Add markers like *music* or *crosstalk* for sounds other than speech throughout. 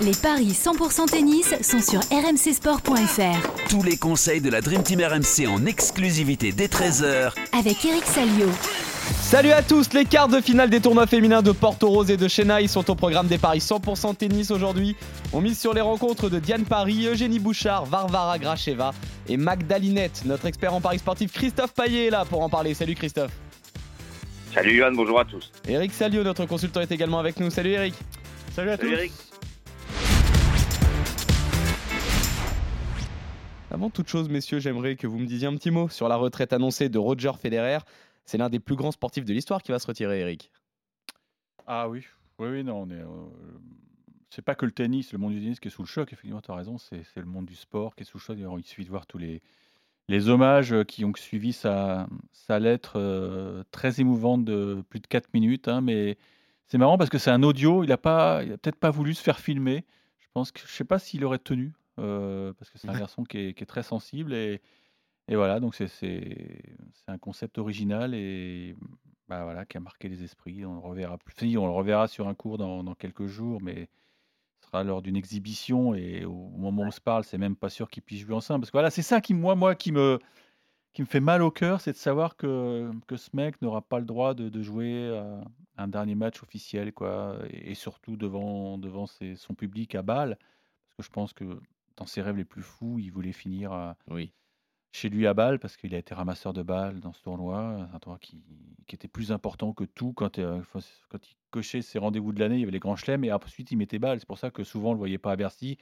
Les paris 100% tennis sont sur rmcsport.fr. Tous les conseils de la Dream Team RMC en exclusivité dès 13h Avec Eric Salio. Salut à tous, les quarts de finale des tournois féminins de Porto Rose et de Chennai sont au programme des paris 100% tennis aujourd'hui. On mise sur les rencontres de Diane Paris, Eugénie Bouchard, Varvara Gracheva et Magdalinette. Notre expert en paris sportif Christophe Paillet est là pour en parler. Salut Christophe. Salut Johan, bonjour à tous. Eric Salio, notre consultant, est également avec nous. Salut Eric. Salut à Salut tous. Eric. Avant toute chose, messieurs, j'aimerais que vous me disiez un petit mot sur la retraite annoncée de Roger Federer. C'est l'un des plus grands sportifs de l'histoire qui va se retirer, Eric. Ah oui, oui, oui, non, on est. euh, c'est pas que le tennis, le monde du tennis qui est sous le choc, effectivement, tu as raison, c'est le monde du sport qui est sous le choc. Il suffit de voir tous les, hommages euh, qui ont suivi sa, lettre euh, très émouvante de plus de 4 minutes. hein, mais c'est marrant parce que c'est un audio, il a, pas, il a peut-être pas voulu se faire filmer. Je pense que je sais pas s'il aurait tenu, euh, parce que c'est un garçon qui est, qui est très sensible. Et, et voilà, donc c'est c'est- c'est un concept original et bah voilà, qui a marqué les esprits. On le reverra plus. si, on le reverra sur un cours dans, dans quelques jours, mais ce sera lors d'une exhibition et au moment où on se parle, c'est même pas sûr qu'il puisse jouer ensemble. Parce que voilà, c'est ça qui, moi, moi, qui me, qui me fait mal au cœur, c'est de savoir que, que ce mec n'aura pas le droit de, de jouer euh, un dernier match officiel, quoi, et, et surtout devant, devant ses- son public à Bâle. Parce que je pense que dans ses rêves les plus fous, il voulait finir Oui. chez lui à Bâle parce qu'il a été ramasseur de balles dans ce tournoi, un tournoi qui, qui était plus important que tout quand, euh, quand il cochait ses rendez-vous de l'année, il y avait les grands chelems et ensuite il mettait Bâle. C'est pour ça que souvent on le voyait pas à Bercy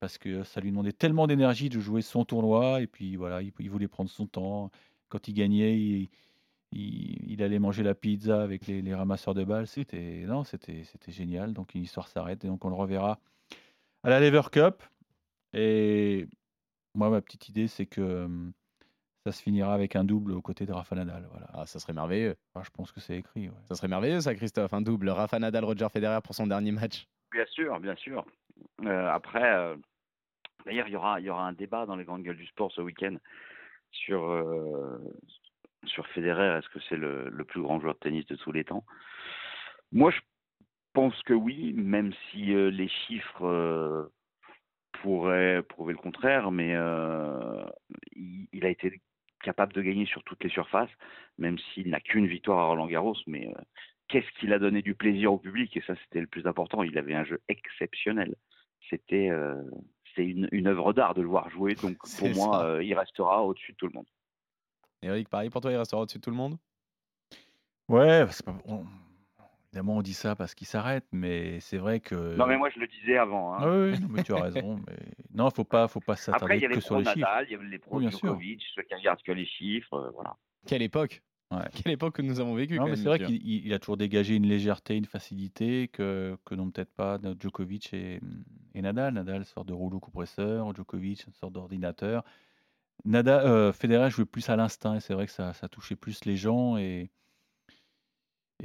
parce que ça lui demandait tellement d'énergie de jouer son tournoi et puis voilà, il, il voulait prendre son temps. Quand il gagnait, il, il- il allait manger la pizza avec les, les ramasseurs de balles. C'était non, c'était c'était génial. Donc une histoire s'arrête et donc on le reverra à la Lever Cup. Et moi, ma petite idée, c'est que ça se finira avec un double aux côtés de Rafa Nadal. Voilà. Ah, ça serait merveilleux. Enfin, je pense que c'est écrit. ouais. Ça serait merveilleux, ça, Christophe. Un double. Rafa Nadal, Roger Federer pour son dernier match. Bien sûr, bien sûr. Euh, après, euh, d'ailleurs, il y aura, il y aura un débat dans les grandes gueules du sport ce week-end sur, euh, sur Federer. Est-ce que c'est le, le plus grand joueur de tennis de tous les temps? Moi, je pense que oui, même si euh, les chiffres pourraient prouver le contraire, mais euh, il, il a été capable de gagner sur toutes les surfaces, même s'il n'a qu'une victoire à Roland Garros, mais euh, qu'est-ce qu'il a donné du plaisir au public? Et ça c'était le plus important. Il avait un jeu exceptionnel. C'était euh, c'est une, une œuvre d'art de le voir jouer. Donc *laughs* pour moi, il restera au-dessus de tout le monde. Eric, pareil pour toi, il restera au-dessus de tout le monde? Ouais, c'est pas- on- évidemment, on dit ça parce qu'il s'arrête, mais c'est vrai que. Non mais moi je le disais avant. hein. Ah oui, non, mais tu as raison. Mais... Non, faut pas, faut pas Après s'attarder il y avait que les sur pros les chiffres. Nadal, il y avait les pros. Djokovic, ceux qui regardent que les chiffres, euh, voilà. Quelle époque Ouais. Quelle époque que nous avons vécu Non, mais c'est vrai qu'il il- il a toujours dégagé une légèreté, une facilité que, que n'ont peut-être pas notre Djokovic et, et Nadal. Nadal sort de rouleau compresseur, Djokovic une sorte d'ordinateur. Nadal, euh, Federer jouait plus à l'instinct et c'est vrai que ça, ça touchait plus les gens et,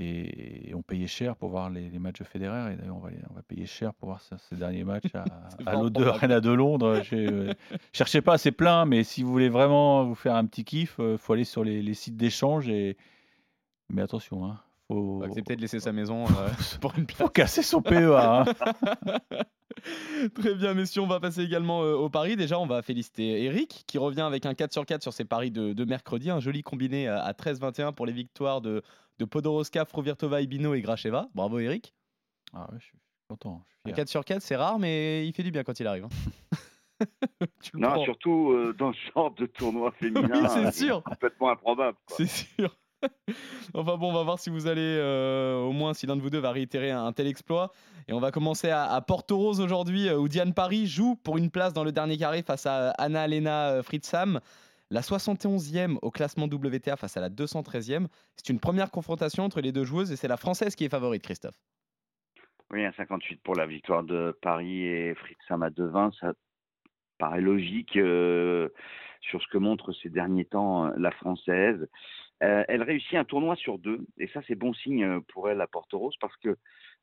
et, on payait cher pour voir les, les matchs de Federer et d'ailleurs on va, on va payer cher pour voir ces derniers matchs à, *laughs* à fort l'O2 probable. Arena de Londres. Euh, cherchez pas, c'est plein, mais si vous voulez vraiment vous faire un petit kiff, il faut aller sur les, les sites d'échange et mais attention, hein, faut, accepter de laisser sa maison euh, *laughs* pour une place. faut casser son PEA. hein. *laughs* Très bien, messieurs, on va passer également euh, au pari. Déjà, on va féliciter Eric qui revient avec un 4 sur 4 sur ses paris de, de mercredi. Un joli combiné à, à 13-21 pour les victoires de, de Podoroska, Fruvirtova, Ibino et Gracheva. Bravo, Eric. Ah ouais, je suis content. Je suis Un fier. 4 sur 4, c'est rare, mais il fait du bien quand il arrive. hein. *laughs* tu le Non, prends. surtout euh, dans ce genre de tournoi *laughs* féminin, Oui, c'est euh, sûr. complètement improbable. C'est sûr. *laughs* enfin bon, on va voir si vous allez, euh, au moins si l'un de vous deux va réitérer un, un tel exploit. Et on va commencer à, à Porto Rose aujourd'hui, où Diane Paris joue pour une place dans le dernier carré face à Anna-Lena euh, Fritzam. La 71e au classement WTA face à la 213e. C'est une première confrontation entre les deux joueuses et c'est la française qui est favorite, Christophe. Oui, un 58 pour la victoire de Paris et Fritz à 2-20, ça paraît logique euh, sur ce que montre ces derniers temps euh, la française. Euh, elle réussit un tournoi sur deux, et ça c'est bon signe euh, pour elle à Porto Rose parce que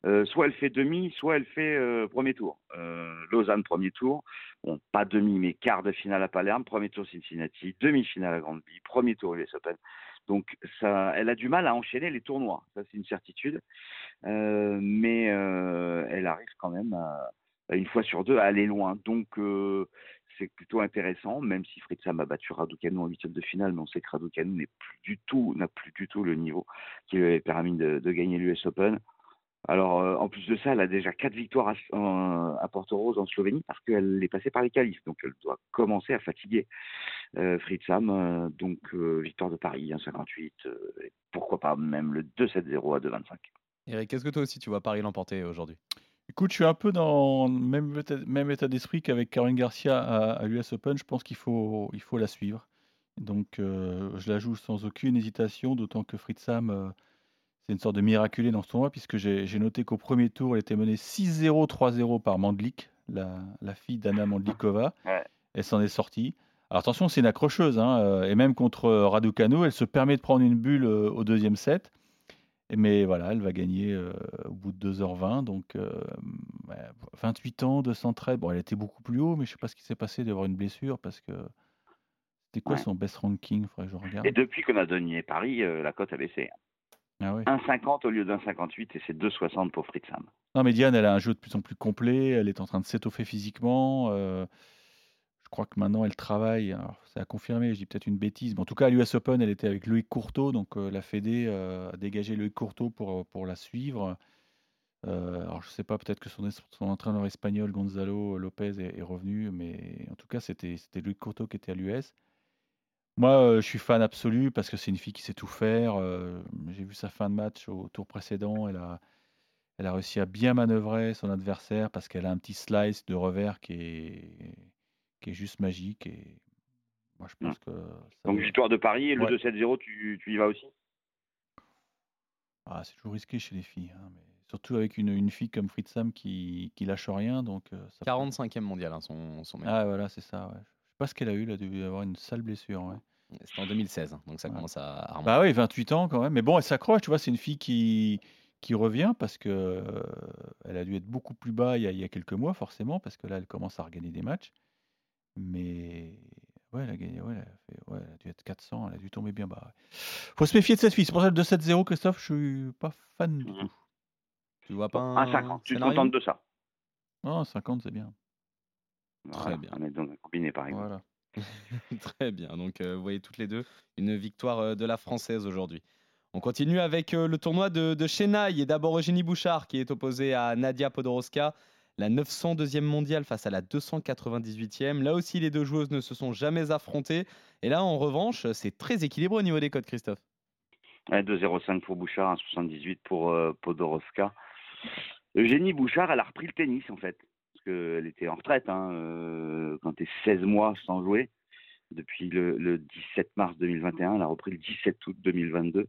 euh, soit elle fait demi, soit elle fait euh, premier tour. Euh, Lausanne premier tour, bon pas demi mais quart de finale à Palerme, premier tour Cincinnati, demi-finale à Grande-Bille, premier tour US Open. Donc ça, elle a du mal à enchaîner les tournois, ça c'est une certitude. Euh, mais elle arrive quand même à, une fois sur deux à aller loin. Donc c'est plutôt intéressant, même si Sam a battu Raducanu en huitième de finale, mais on sait que Raducanu n'est plus du tout, n'a plus du tout le niveau qui lui avait permis de, gagner l'US Open. Alors, euh, en plus de ça, elle a déjà quatre victoires à, à Porto Rose en Slovénie parce qu'elle est passée par les qualifs. Donc, elle doit commencer à fatiguer euh, Sam. Euh, donc, euh, victoire de Paris, 1,58. et pourquoi pas même le 2-7-0 à 2,25. Eric, quest ce que toi aussi tu vois Paris l'emporter aujourd'hui? Écoute, je suis un peu dans le même état, même état d'esprit qu'avec Caroline Garcia à, l'US Open. Je pense qu'il faut, il faut la suivre. Donc, je la joue sans aucune hésitation, d'autant que Sam, euh, c'est une sorte de miraculé dans ce tournoi, puisque j'ai noté qu'au premier tour, elle était menée 6-0, 3-0 par Mandlik, la, la fille d'Anna Mandlikova. Elle s'en est sortie. Alors attention, c'est une accrocheuse, hein, euh, et même contre Raducanu, elle se permet de prendre une bulle euh, au deuxième set. Mais voilà, elle va gagner au bout de 2h20. Donc, 28 ans, 213. Bon, elle était beaucoup plus haut, mais je ne sais pas ce qui s'est passé d'avoir une blessure parce que c'était quoi son best ranking? Faudrait que je regarde. Et depuis qu'on a donné Paris, la cote a baissé. Ah 1,50 au lieu d'un 58 et c'est 2,60 pour Fritz Sam. Non, mais Diane, elle a un jeu de plus en plus complet. Elle est en train de s'étoffer physiquement. Je crois que maintenant elle travaille, c'est à confirmer, je dis peut-être une bêtise, mais en tout cas à l'US Open, elle était avec Loïc Courteau, donc euh, la Fédé euh, a dégagé Loïc Courteau pour, pour la suivre. Euh, alors je ne sais pas, peut-être que son, son, entraîneur espagnol Gonzalo Lopez est, revenu, mais en tout cas c'était Loïc Courteau qui était à l'US. Moi, je suis fan absolu parce que c'est une fille qui sait tout faire. J'ai vu sa fin de match au tour précédent. Elle a, elle a réussi à bien manœuvrer son adversaire parce qu'elle a un petit slice de revers qui est, qui est juste magique. Et moi, je mmh. pense que. Donc, victoire de Paris et le 2-7-0, tu, tu, y vas aussi? Ah, C'est toujours risqué chez les filles. Hein, mais surtout avec une, une, fille comme Fritz Sam qui, qui lâche rien. Donc, ça 45e mondial, hein, son, son Ah, voilà, c'est ça. Ouais. Je sais pas ce qu'elle a eu. Elle a dû avoir une sale blessure. Ouais. C'était en 2016, hein, donc ça commence à, à Bah oui, 28 ans quand même. Mais bon, elle s'accroche, tu vois, c'est une fille qui, qui revient parce que elle a dû être beaucoup plus bas il y, a, il y, a, quelques mois, forcément, parce que là, elle commence à regagner des matchs. Mais ouais, elle a gagné, ouais, elle a, fait, ouais, elle a dû être 400, elle a dû tomber bien bas. Faut se méfier de cette fille. C'est pour ça que 2-7-0, Christophe, je suis pas fan du mmh tout. Tu vois pas un, 50, tu te contentes de ça Non, 50, c'est bien. Très bien. On est donc combiné, par exemple. Voilà. *laughs* Très bien. Donc, euh, vous voyez toutes les deux une victoire euh, de la française aujourd'hui. On continue avec euh, le tournoi de, de Chennai et d'abord Eugénie Bouchard qui est opposée à Nadia Podoroska la 902e mondiale face à la 298e. Là aussi, les deux joueuses ne se sont jamais affrontées. Et là, en revanche, c'est très équilibré au niveau des codes, Christophe. 2,05 pour Bouchard, 1,78 pour euh, Podoroska. Eugénie Bouchard, elle a repris le tennis en fait. Parce qu'elle était en retraite hein, euh, quand tu es 16 mois sans jouer. Depuis le 17 mars 2021, elle a repris le 17 août 2022.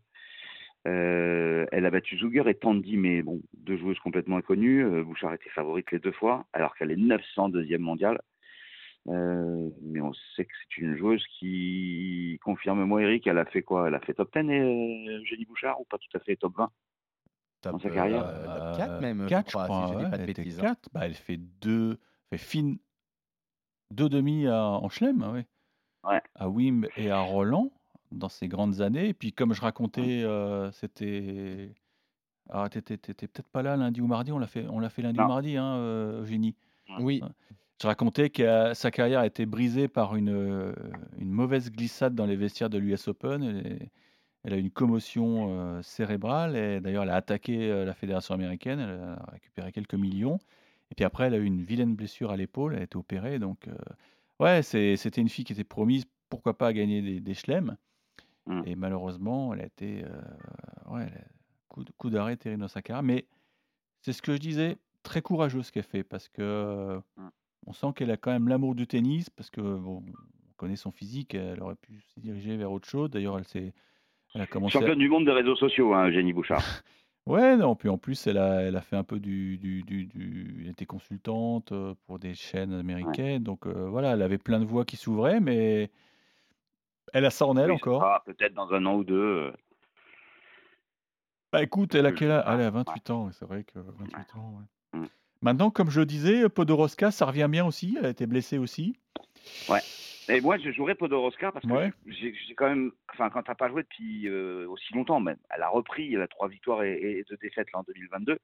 Euh, elle a battu Zuger et Tandy, mais bon, deux joueuses complètement inconnues. Euh, Bouchard était favorite les deux fois, alors qu'elle est 902e mondiale. Euh, mais on sait que c'est une joueuse qui, confirme-moi Eric, elle a fait quoi? Elle a fait top 10 et Jenny Bouchard ou pas tout à fait top 20 top, dans sa carrière? Top 4 même, 4, je crois, si je dis pas de bêtises. 4, hein. bah, elle fait deux, fait fine, deux demi à, en Chelem, hein, ouais. à Wim et à Roland dans ces grandes années. Et puis, comme je racontais, euh, c'était. Ah, t'étais peut-être pas là lundi ou mardi, on l'a fait, on l'a fait lundi ou mardi, hein, euh, Eugénie. Oui. Je racontais que sa carrière a été brisée par une, euh, une mauvaise glissade dans les vestiaires de l'US Open. Elle, elle, a eu une commotion cérébrale et d'ailleurs elle a attaqué la fédération américaine. Elle a récupéré quelques millions. Et puis après, elle a eu une vilaine blessure à l'épaule. Elle a été opérée. Donc, ouais, c'était une fille qui était promise, pourquoi pas, à gagner des, des chelems. Mmh. Et malheureusement, elle a été. Euh, ouais, coup, coup d'arrêt terrible dans sa carrière. Mais c'est ce que je disais, très courageux ce qu'elle fait, parce que mmh. on sent qu'elle a quand même l'amour du tennis, parce que bon, on connaît son physique, elle aurait pu se diriger vers autre chose. D'ailleurs, elle s'est. Elle a commencé. Championne du monde des réseaux sociaux, hein, Jenny Bouchard. *laughs* ouais, non, puis en plus, elle a, elle a fait un peu du, du, du, du Elle était consultante euh, pour des chaînes américaines, donc euh, voilà, elle avait plein de voix qui s'ouvraient, mais elle a ça en elle encore Peut-être dans un an ou deux. Euh. Bah écoute, elle a quel âge? Elle a 28 ans, c'est vrai que 28 ans. Ouais. Mmh. Maintenant, comme je le disais, Podoroska, ça revient bien aussi. Elle a été blessée aussi. Ouais. Et moi, je jouerais Podoroska parce que Ouais. j'ai j'ai quand même, enfin, quand t'as pas joué depuis euh, aussi longtemps, même, elle a repris, elle a trois victoires et, et deux défaites là en 2022.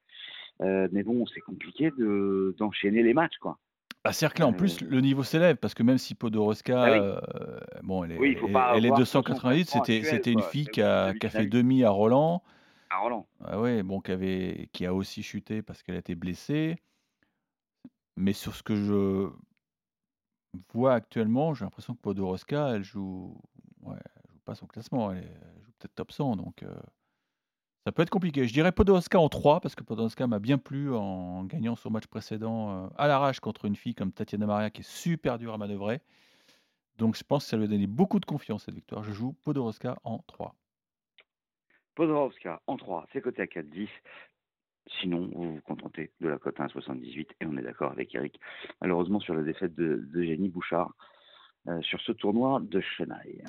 Euh, mais bon, c'est compliqué de d'enchaîner les matchs, quoi. À Cercle, en plus, Euh, le niveau s'élève parce que même si Podoroska, Ah oui. euh, bon, elle est, Oui, il faut elle- pas elle est avoir 288, son c'était, une fille qui a, qui fait demi à Roland, À Roland. ah ouais, bon, qui, avait, qui a aussi chuté parce qu'elle a été blessée. Mais sur ce que je vois actuellement, j'ai l'impression que Podoroska, elle joue, ouais, elle joue pas son classement, elle, est- elle joue peut-être top 100, donc euh, ça peut être compliqué. Je dirais Podoroska en 3 parce que Podoroska m'a bien plu en gagnant son match précédent euh, à l'arrache contre une fille comme Tatiana Maria qui est super dure à manœuvrer. Donc je pense que ça lui a donné beaucoup de confiance cette victoire. Je joue Podoroska en 3. Podoroska en 3, c'est coté à 4,10. Sinon, vous vous contentez de la cote à 1,78 et on est d'accord avec Eric. Malheureusement, sur la défaite de, de Jenny Bouchard euh, sur ce tournoi de Chennai.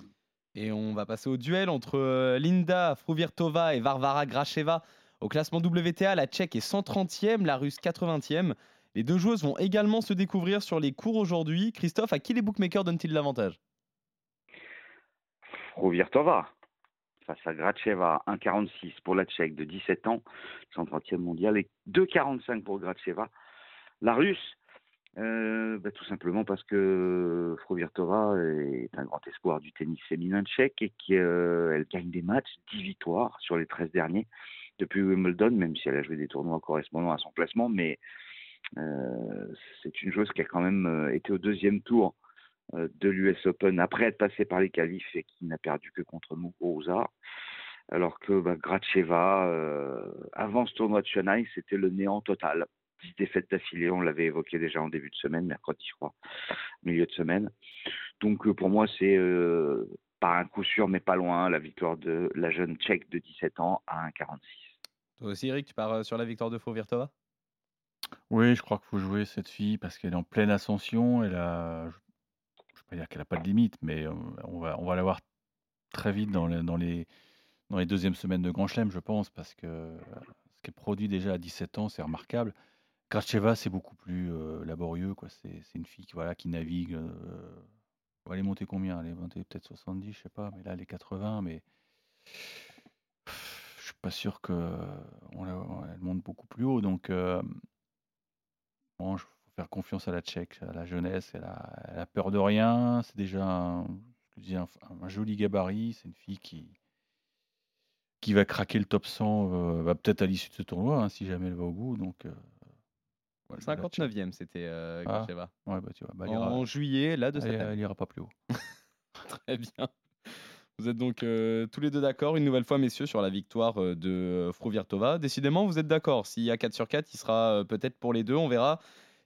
Et on va passer au duel entre euh, Linda Fruvirtova et Varvara Gracheva. Au classement WTA, la Tchèque est 130e, la Russe 80e. Les deux joueuses vont également se découvrir sur les cours aujourd'hui. Christophe, à qui les bookmakers donnent-ils l'avantage? Rovirtova face à Gracheva, 1,46 pour la Tchèque de 17 ans, 130e mondial, et 2,45 pour Gracheva. La Russe, euh, bah, tout simplement parce que Frovirtova est un grand espoir du tennis féminin tchèque et qu'elle gagne des matchs, 10 victoires sur les 13 derniers depuis Wimbledon, même si elle a joué des tournois correspondant à son classement, mais euh, c'est une joueuse qui a quand même euh, été au deuxième tour euh, de l'US Open après être passée par les qualifs et qui n'a perdu que contre Muguruza. Alors que bah, Gracheva, euh, avant ce tournoi de Chennai, c'était le néant total. 10 défaites d'affilée, on l'avait évoqué déjà en début de semaine, mercredi, je crois, milieu de semaine. Donc euh, pour moi, c'est euh, pas un coup sûr, mais pas loin, la victoire de la jeune tchèque de 17 ans à 1,46. Toi aussi, Eric, tu pars euh, sur la victoire de Fruvirtova Oui, je crois qu'il faut jouer cette fille parce qu'elle est en pleine ascension. Elle a, je ne vais pas dire qu'elle n'a pas de limite, mais on va, on va la voir très vite dans les, dans les, dans les deuxièmes semaines de Grand Chelem, je pense, parce que ce qu'elle produit déjà à 17 ans, c'est remarquable. Gracheva, c'est beaucoup plus laborieux. quoi. C'est une fille qui, voilà, qui navigue. euh, elle est montée combien? Elle est montée peut-être 70, je sais pas, mais là, elle est 80. Mais pff, je suis pas sûr qu'elle monte beaucoup plus haut. Donc, euh, bon, il faut faire confiance à la Tchèque, à la jeunesse. Elle a, peur de rien. C'est déjà je un- un joli gabarit. C'est une fille qui, qui va craquer le top 100 euh, bah, peut-être à l'issue de ce tournoi, hein, si jamais elle va au bout. Donc, euh, voilà, la Tchèque- 59e, c'était euh, Ah. Ouais, bah, tu vois, bah, ira, En juillet, là, de cette elle- année. elle ira pas plus haut. *laughs* Très bien. Vous êtes donc euh, tous les deux d'accord, une nouvelle fois, messieurs, sur la victoire euh, de euh, Fruvirtova. Décidément, vous êtes d'accord. S'il y a 4 sur 4, il sera peut-être pour les deux. On verra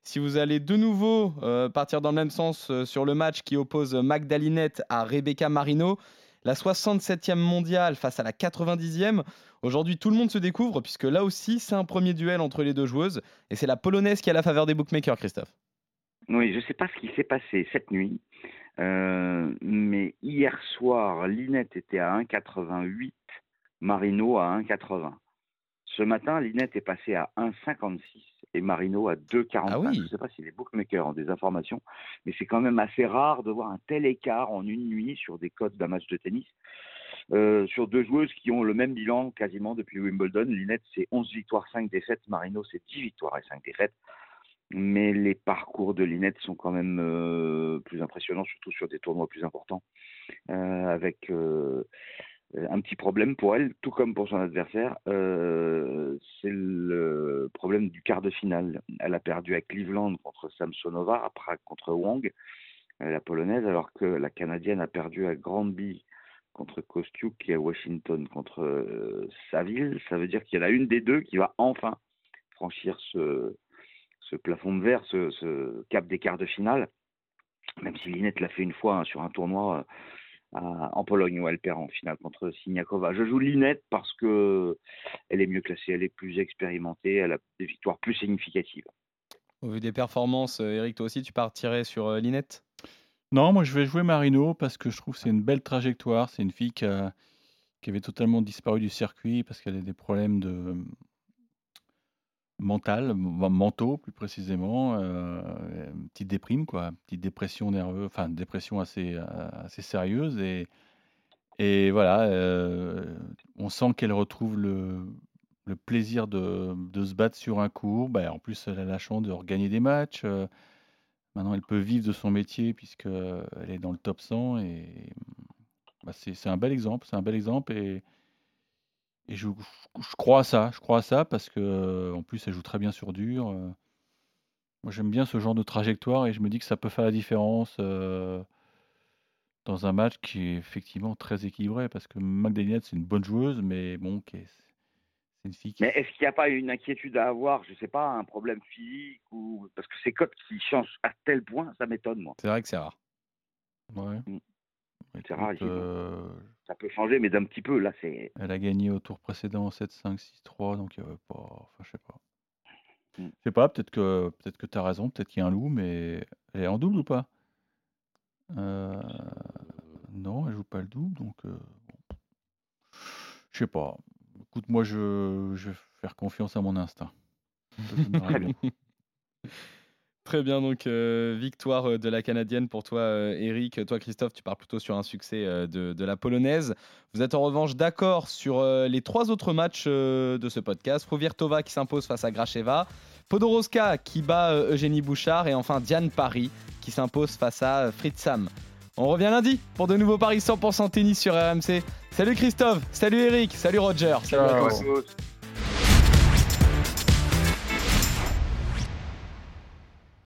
si vous allez de nouveau partir dans le même sens sur le match qui oppose Magdalinette à Rebecca Marino. La 67e mondiale face à la 90e. Aujourd'hui, tout le monde se découvre, puisque là aussi, c'est un premier duel entre les deux joueuses. Et c'est la polonaise qui a la faveur des bookmakers, Christophe. Oui, je ne sais pas ce qui s'est passé cette nuit, euh, mais hier soir, Linette était à 1,88, Marino à 1,80. Ce matin, Linette est passé à 1,56 et Marino à 2,45. Ah oui. Je ne sais pas si les bookmakers ont des informations, mais c'est quand même assez rare de voir un tel écart en une nuit sur des codes d'un match de tennis. Euh, sur deux joueuses qui ont le même bilan quasiment depuis Wimbledon. Linette, c'est 11 victoires, 5 défaites. Marino, c'est 10 victoires et 5 défaites. Mais les parcours de Linette sont quand même euh, plus impressionnants, surtout sur des tournois plus importants, euh, avec un petit problème pour elle, tout comme pour son adversaire. c'est le problème du quart de finale. Elle a perdu à Cleveland contre Samsonova, à Prague contre Wang, la polonaise, alors que la canadienne a perdu à Granby contre Kostiuk et à Washington contre euh, Saville. Ça veut dire qu'il y en a une des deux qui va enfin franchir ce, ce plafond de verre, ce, cap des quarts de finale, même si Linette l'a fait une fois hein, sur un tournoi euh, en Pologne où elle perd en finale contre Siniakova. Je joue Linette parce que elle est mieux classée, elle est plus expérimentée, elle a des victoires plus significatives. Au vu des performances, euh, Eric, toi aussi, tu partirais sur Linette? Non, moi je vais jouer Marino parce que je trouve que c'est une belle trajectoire. C'est une fille qui, avait totalement disparu du circuit parce qu'elle a des problèmes de, mental, mentaux plus précisément, euh, petite déprime quoi, petite dépression nerveuse, enfin dépression assez, assez sérieuse et et voilà, on sent qu'elle retrouve le plaisir de de se battre sur un court. Bah, en plus, elle a la chance de regagner des matchs, maintenant elle peut vivre de son métier puisqu'elle est dans le top 100 et bah, c'est un bel exemple, c'est un bel exemple et et je crois à ça, je crois ça parce qu'en plus elle joue très bien sur dur, Moi j'aime bien ce genre de trajectoire et je me dis que ça peut faire la différence, dans un match qui est effectivement très équilibré parce que McDaniel c'est une bonne joueuse mais bon qui une fille qui Mais est-ce qu'il n'y a pas une inquiétude à avoir, je sais pas, un problème physique ou parce que ces codes qui changent à tel point, ça m'étonne moi. C'est vrai que c'est rare. Ouais. Mmh. C'est rare euh, Ça peut changer, mais d'un petit peu. Là, c'est. elle a gagné au tour précédent 7-5, 6-3 donc il y avait pas enfin je sais pas. Mmh. Je sais pas, peut-être que peut-être que tu as raison, peut-être qu'il y a un loup mais elle est en double ou pas? Euh, non, elle joue pas le double donc heu, bon. Je sais pas. Écoute, moi je je vais faire confiance à mon instinct. *laughs* Très bien, donc euh, victoire euh, de la Canadienne pour toi, euh, Eric. Toi, Christophe, tu pars plutôt sur un succès euh, de, de la Polonaise. Vous êtes en revanche d'accord sur les trois autres matchs de ce podcast. Provirtova qui s'impose face à Gracheva, Podoroska qui bat Eugénie Bouchard et enfin Diane Paris qui s'impose face à Fritz Sam. On revient lundi pour de nouveaux paris 100% tennis sur RMC. Salut Christophe, salut Eric, salut Roger, salut à. Tous.